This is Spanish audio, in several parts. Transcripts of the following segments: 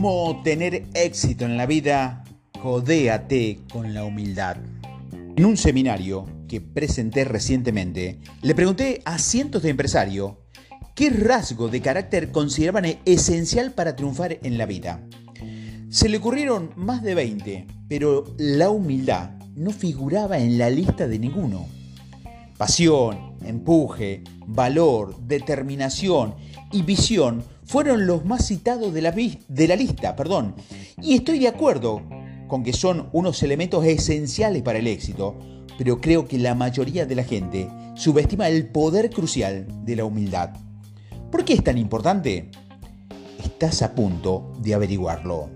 cómo tener éxito en la vida, codéate con la humildad. En un seminario que presenté recientemente, le pregunté a cientos de empresarios qué rasgo de carácter consideraban esencial para triunfar en la vida. Se le ocurrieron más de 20, pero la humildad no figuraba en la lista de ninguno. Pasión, empuje, valor, determinación y visión fueron los más citados de la, lista, perdón. Y estoy de acuerdo con que son unos elementos esenciales para el éxito, pero creo que la mayoría de la gente subestima el poder crucial de la humildad. ¿Por qué es tan importante? Estás a punto de averiguarlo.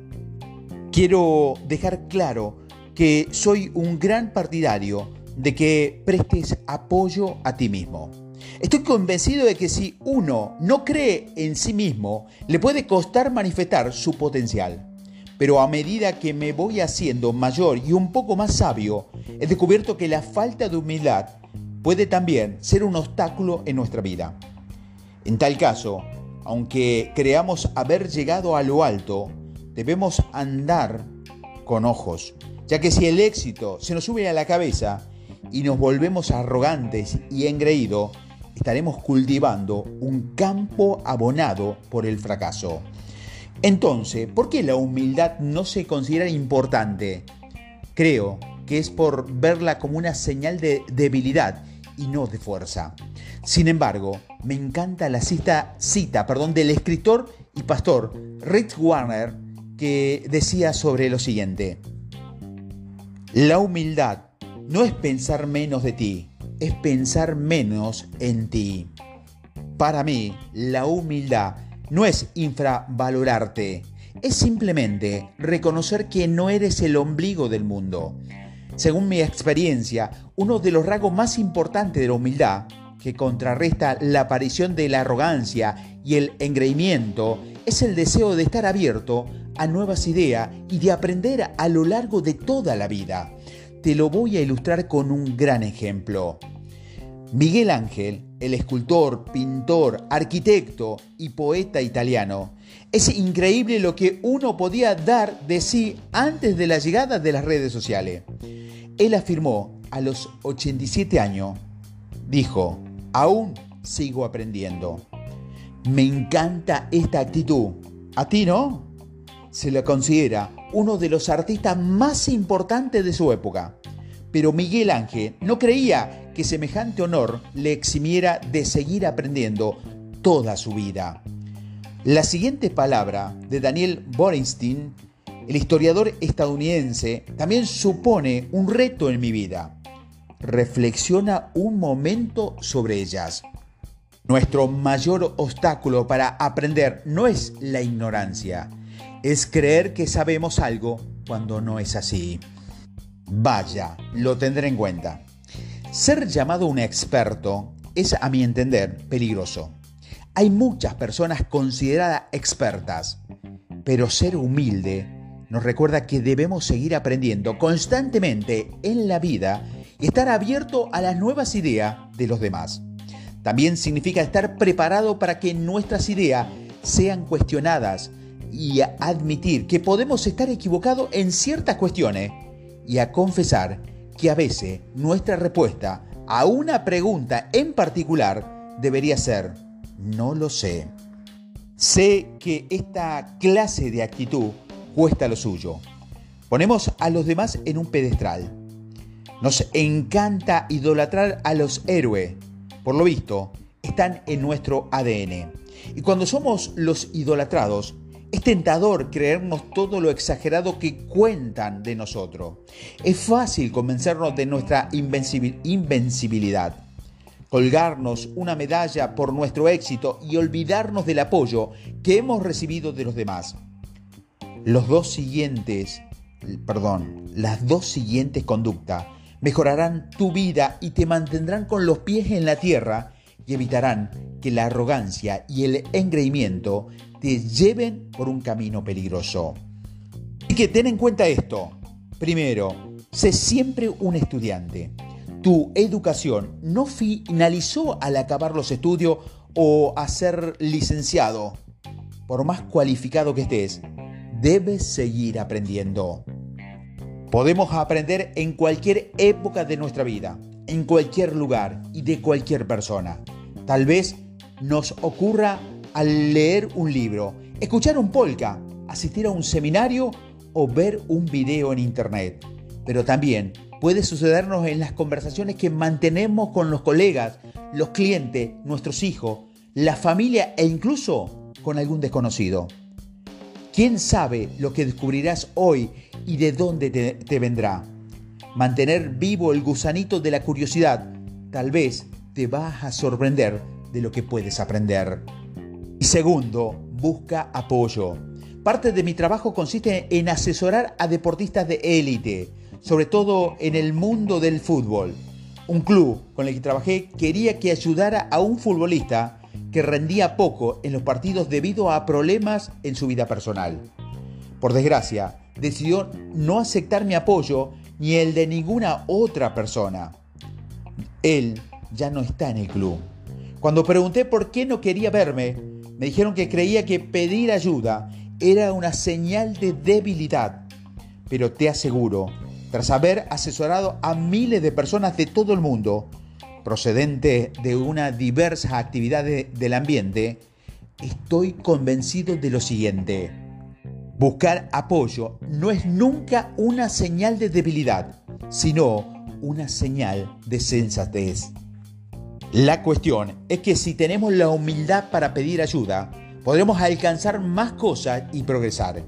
Quiero dejar claro que soy un gran partidario de que prestes apoyo a ti mismo. Estoy convencido de que si uno no cree en sí mismo, le puede costar manifestar su potencial. Pero a medida que me voy haciendo mayor y un poco más sabio, he descubierto que la falta de humildad puede también ser un obstáculo en nuestra vida. En tal caso, aunque creamos haber llegado a lo alto, debemos andar con ojos, ya que si el éxito se nos sube a la cabeza y nos volvemos arrogantes y engreídos, estaremos cultivando un campo abonado por el fracaso. Entonces, ¿por qué la humildad no se considera importante? Creo que es por verla como una señal de debilidad y no de fuerza. Sin embargo, me encanta la cita, cita perdón, del escritor y pastor Rick Warner que decía sobre lo siguiente. La humildad no es pensar menos de ti, es pensar menos en ti. Para mí, la humildad no es infravalorarte, es simplemente reconocer que no eres el ombligo del mundo. Según mi experiencia, uno de los rasgos más importantes de la humildad, que contrarresta la aparición de la arrogancia y el engreimiento, es el deseo de estar abierto a nuevas ideas y de aprender a lo largo de toda la vida. Te lo voy a ilustrar con un gran ejemplo. Miguel Ángel, el escultor, pintor, arquitecto y poeta italiano, es increíble lo que uno podía dar de sí antes de la llegada de las redes sociales. Él afirmó a los 87 años, dijo, aún sigo aprendiendo. Me encanta esta actitud. ¿A ti no? Se lo considera uno de los artistas más importantes de su época. Pero Miguel Ángel no creía que semejante honor le eximiera de seguir aprendiendo toda su vida. La siguiente palabra de Daniel Borenstein, el historiador estadounidense, también supone un reto en mi vida. Reflexiona un momento sobre ellas. Nuestro mayor obstáculo para aprender no es la ignorancia, es creer que sabemos algo cuando no es así. Vaya, lo tendré en cuenta. Ser llamado un experto es, a mi entender, peligroso. Hay muchas personas consideradas expertas, pero ser humilde nos recuerda que debemos seguir aprendiendo constantemente en la vida y estar abierto a las nuevas ideas de los demás. También significa estar preparado para que nuestras ideas sean cuestionadas y admitir que podemos estar equivocados en ciertas cuestiones y a confesar que a veces nuestra respuesta a una pregunta en particular debería ser, no lo sé. Sé que esta clase de actitud cuesta lo suyo. Ponemos a los demás en un pedestral. Nos encanta idolatrar a los héroes. Por lo visto, están en nuestro ADN. Y cuando somos los idolatrados, es tentador creernos todo lo exagerado que cuentan de nosotros. Es fácil convencernos de nuestra invencibilidad, colgarnos una medalla por nuestro éxito y olvidarnos del apoyo que hemos recibido de los demás. Los dos siguientes, perdón, las dos siguientes conductas mejorarán tu vida y te mantendrán con los pies en la tierra y evitarán que la arrogancia y el engreimiento te lleven por un camino peligroso. Así que ten en cuenta esto. Primero, sé siempre un estudiante. Tu educación no finalizó al acabar los estudios o a ser licenciado. Por más cualificado que estés, debes seguir aprendiendo. Podemos aprender en cualquier época de nuestra vida, en cualquier lugar y de cualquier persona. Tal vez nos ocurra al leer un libro, escuchar un polka, asistir a un seminario o ver un video en internet. Pero también puede sucedernos en las conversaciones que mantenemos con los colegas, los clientes, nuestros hijos, la familia e incluso con algún desconocido. ¿Quién sabe lo que descubrirás hoy y de dónde te, vendrá? Mantener vivo el gusanito de la curiosidad. Tal vez te vas a sorprender de lo que puedes aprender. Y segundo, busca apoyo. Parte de mi trabajo consiste en asesorar a deportistas de élite, sobre todo en el mundo del fútbol. Un club con el que trabajé quería que ayudara a un futbolista que rendía poco en los partidos debido a problemas en su vida personal. Por desgracia, decidió no aceptar mi apoyo ni el de ninguna otra persona. Él ya no está en el club. Cuando pregunté por qué no quería verme, me dijeron que creía que pedir ayuda era una señal de debilidad. Pero te aseguro, tras haber asesorado a miles de personas de todo el mundo, procedente de una diversa actividad del ambiente, estoy convencido de lo siguiente. Buscar apoyo no es nunca una señal de debilidad, sino una señal de sensatez. La cuestión es que si tenemos la humildad para pedir ayuda, podremos alcanzar más cosas y progresar.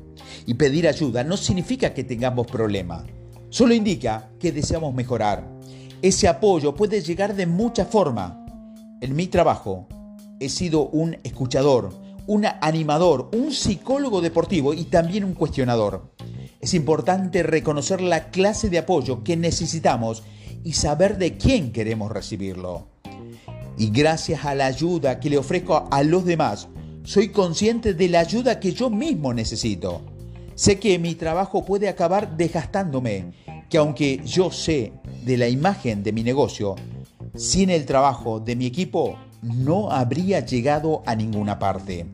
Y pedir ayuda no significa que tengamos problemas, solo indica que deseamos mejorar ese apoyo puede llegar de muchas formas. En mi trabajo he sido un escuchador, un animador, un psicólogo deportivo y también un cuestionador. Es importante reconocer la clase de apoyo que necesitamos y saber de quién queremos recibirlo. Y gracias a la ayuda que le ofrezco a los demás, soy consciente de la ayuda que yo mismo necesito. Sé que mi trabajo puede acabar desgastándome, que aunque yo sé de la imagen de mi negocio, sin el trabajo de mi equipo no habría llegado a ninguna parte.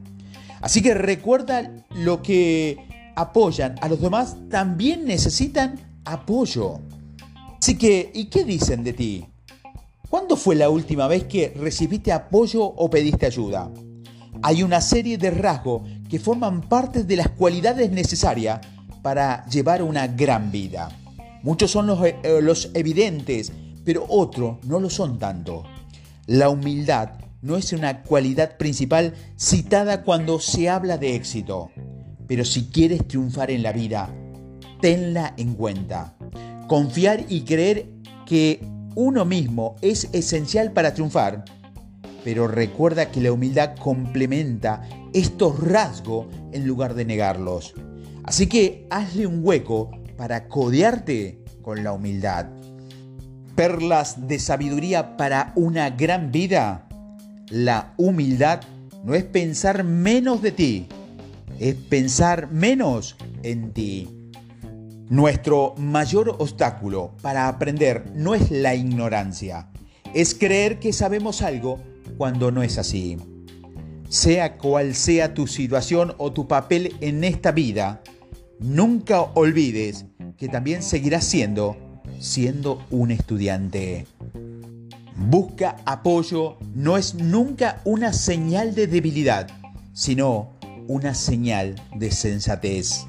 Así que recuerda lo que apoyan a los demás también necesitan apoyo. Así que, ¿y qué dicen de ti? ¿Cuándo fue la última vez que recibiste apoyo o pediste ayuda? Hay una serie de rasgos que forman parte de las cualidades necesarias para llevar una gran vida. Muchos son los, eh, los evidentes, pero otros no lo son tanto. La humildad no es una cualidad principal citada cuando se habla de éxito, pero si quieres triunfar en la vida, tenla en cuenta. Confiar y creer que uno mismo es esencial para triunfar, pero recuerda que la humildad complementa estos rasgos en lugar de negarlos. Así que hazle un hueco para codearte con la humildad. Perlas de sabiduría para una gran vida. La humildad no es pensar menos de ti, es pensar menos en ti. Nuestro mayor obstáculo para aprender no es la ignorancia, es creer que sabemos algo cuando no es así. Sea cual sea tu situación o tu papel en esta vida, nunca olvides que también seguirás siendo, siendo un estudiante. Busca apoyo no es nunca una señal de debilidad, sino una señal de sensatez.